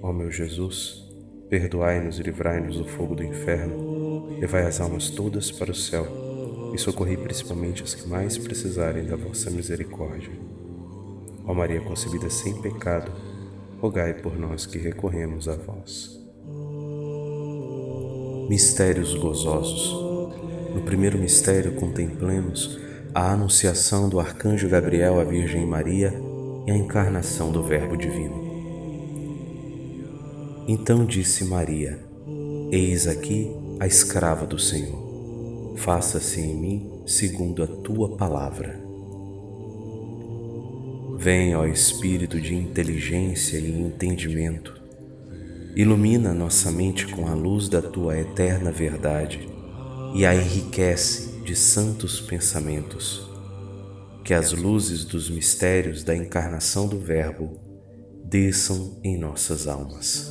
Ó meu Jesus, perdoai-nos e livrai-nos do fogo do inferno, levai as almas todas para o céu e socorrei principalmente as que mais precisarem da vossa misericórdia. Ó Maria concebida sem pecado, rogai por nós que recorremos a vós. Mistérios gozosos. No primeiro mistério contemplemos a anunciação do arcanjo Gabriel à Virgem Maria e a encarnação do Verbo Divino. Então disse Maria: Eis aqui a escrava do Senhor. Faça-se em mim segundo a tua palavra. Vem, ó Espírito de inteligência e entendimento, ilumina nossa mente com a luz da tua eterna verdade e a enriquece de santos pensamentos, que as luzes dos mistérios da encarnação do Verbo desçam em nossas almas.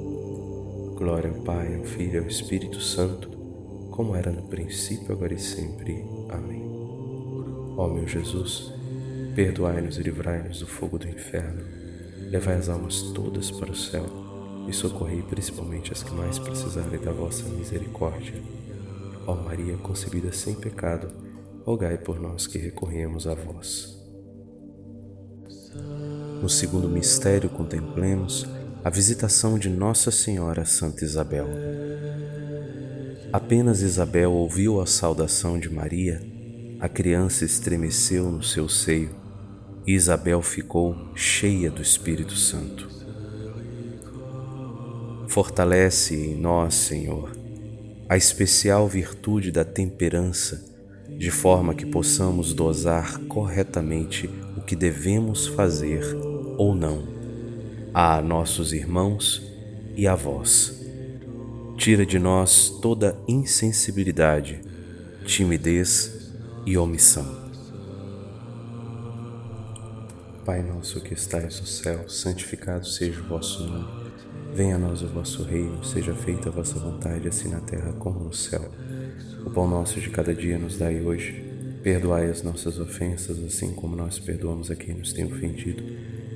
Glória ao Pai, ao Filho e ao Espírito Santo, como era no princípio, agora e sempre. Amém. Ó meu Jesus, perdoai-nos e livrai-nos do fogo do inferno, levai as almas todas para o céu e socorrei principalmente as que mais precisarem da vossa misericórdia. Ó Maria concebida sem pecado, rogai por nós que recorremos a vós. No segundo mistério contemplemos a visitação de Nossa Senhora Santa Isabel. Apenas Isabel ouviu a saudação de Maria, a criança estremeceu no seu seio e Isabel ficou cheia do Espírito Santo. Fortalece em nós, Senhor, a especial virtude da temperança, de forma que possamos dosar corretamente o que devemos fazer ou não a nossos irmãos e a vós. Tira de nós toda insensibilidade, timidez e omissão. Pai nosso que estais no céu, santificado seja o vosso nome. Venha a nós o vosso reino, seja feita a vossa vontade, assim na terra como no céu. O pão nosso de cada dia nos dai hoje. Perdoai as nossas ofensas, assim como nós perdoamos a quem nos tem ofendido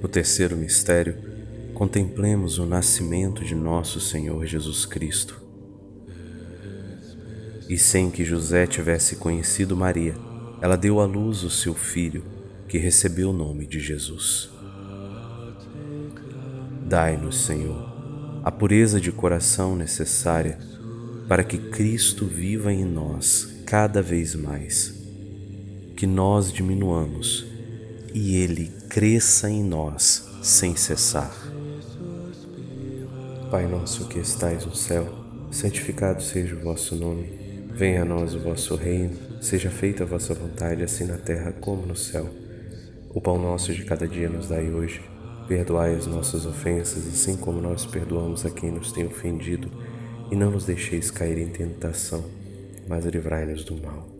No terceiro mistério, contemplemos o nascimento de nosso Senhor Jesus Cristo. E sem que José tivesse conhecido Maria, ela deu à luz o seu filho, que recebeu o nome de Jesus. Dai-nos, Senhor, a pureza de coração necessária para que Cristo viva em nós cada vez mais, que nós diminuamos e Ele cresça em nós sem cessar. Pai nosso que estais no céu, santificado seja o vosso nome, venha a nós o vosso reino, seja feita a vossa vontade, assim na terra como no céu. O pão nosso de cada dia nos dai hoje, perdoai as nossas ofensas, assim como nós perdoamos a quem nos tem ofendido e não nos deixeis cair em tentação, mas livrai-nos do mal.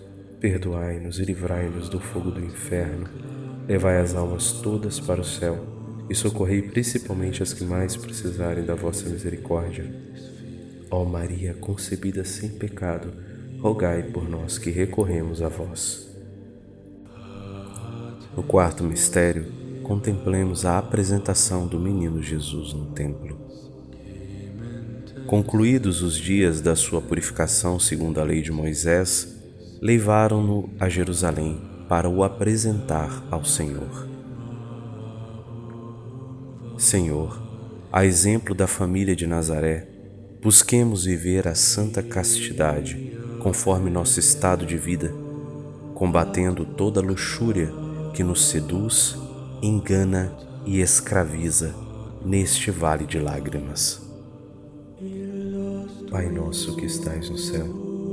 perdoai-nos e livrai-nos do fogo do inferno Levai as almas todas para o céu e socorrei principalmente as que mais precisarem da vossa misericórdia. Ó Maria, concebida sem pecado, rogai por nós que recorremos a vós. No quarto mistério, contemplemos a apresentação do menino Jesus no templo. Concluídos os dias da sua purificação segundo a lei de Moisés, levaram-no a Jerusalém para o apresentar ao Senhor. Senhor, a exemplo da família de Nazaré, busquemos viver a santa castidade conforme nosso estado de vida, combatendo toda luxúria que nos seduz, engana e escraviza neste vale de lágrimas. Pai nosso que estais no céu,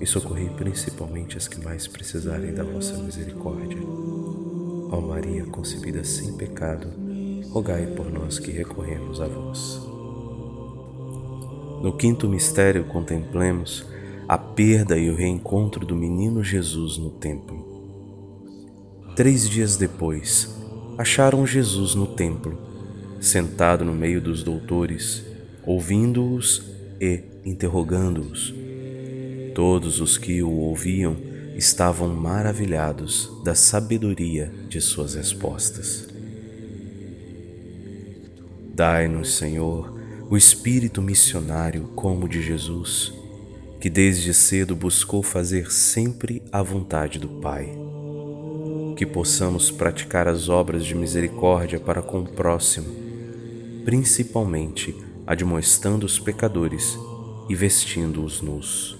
e socorrei principalmente as que mais precisarem da vossa misericórdia. Ó Maria concebida sem pecado, rogai por nós que recorremos a vós. No quinto mistério contemplemos a perda e o reencontro do menino Jesus no templo. Três dias depois, acharam Jesus no templo sentado no meio dos doutores, ouvindo-os e interrogando-os. Todos os que o ouviam estavam maravilhados da sabedoria de suas respostas. Dai-nos, Senhor, o espírito missionário como de Jesus, que desde cedo buscou fazer sempre a vontade do Pai. Que possamos praticar as obras de misericórdia para com o próximo principalmente admoestando os pecadores e vestindo-os nus.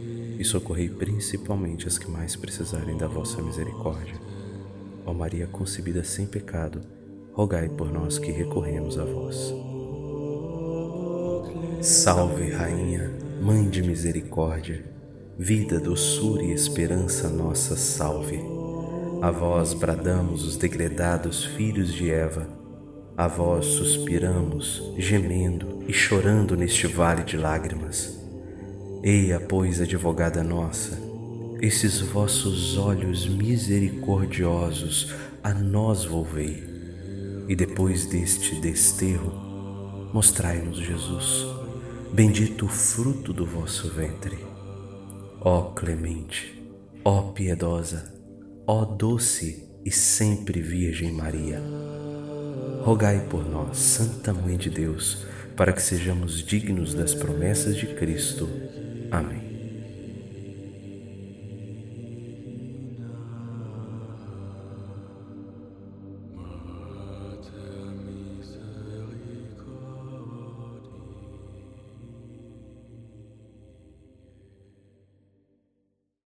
e socorrei principalmente as que mais precisarem da vossa misericórdia. Ó Maria concebida sem pecado, rogai por nós que recorremos a vós. Salve, Rainha, Mãe de Misericórdia vida, doçura e esperança nossa salve. A vós bradamos os degredados filhos de Eva, a vós suspiramos, gemendo e chorando neste vale de lágrimas. Eia, pois, advogada nossa, esses vossos olhos misericordiosos a nós volvei, e depois deste desterro, mostrai-nos Jesus, bendito o fruto do vosso ventre. Ó clemente, ó piedosa, ó doce e sempre Virgem Maria, rogai por nós, Santa Mãe de Deus, para que sejamos dignos das promessas de Cristo. Amém.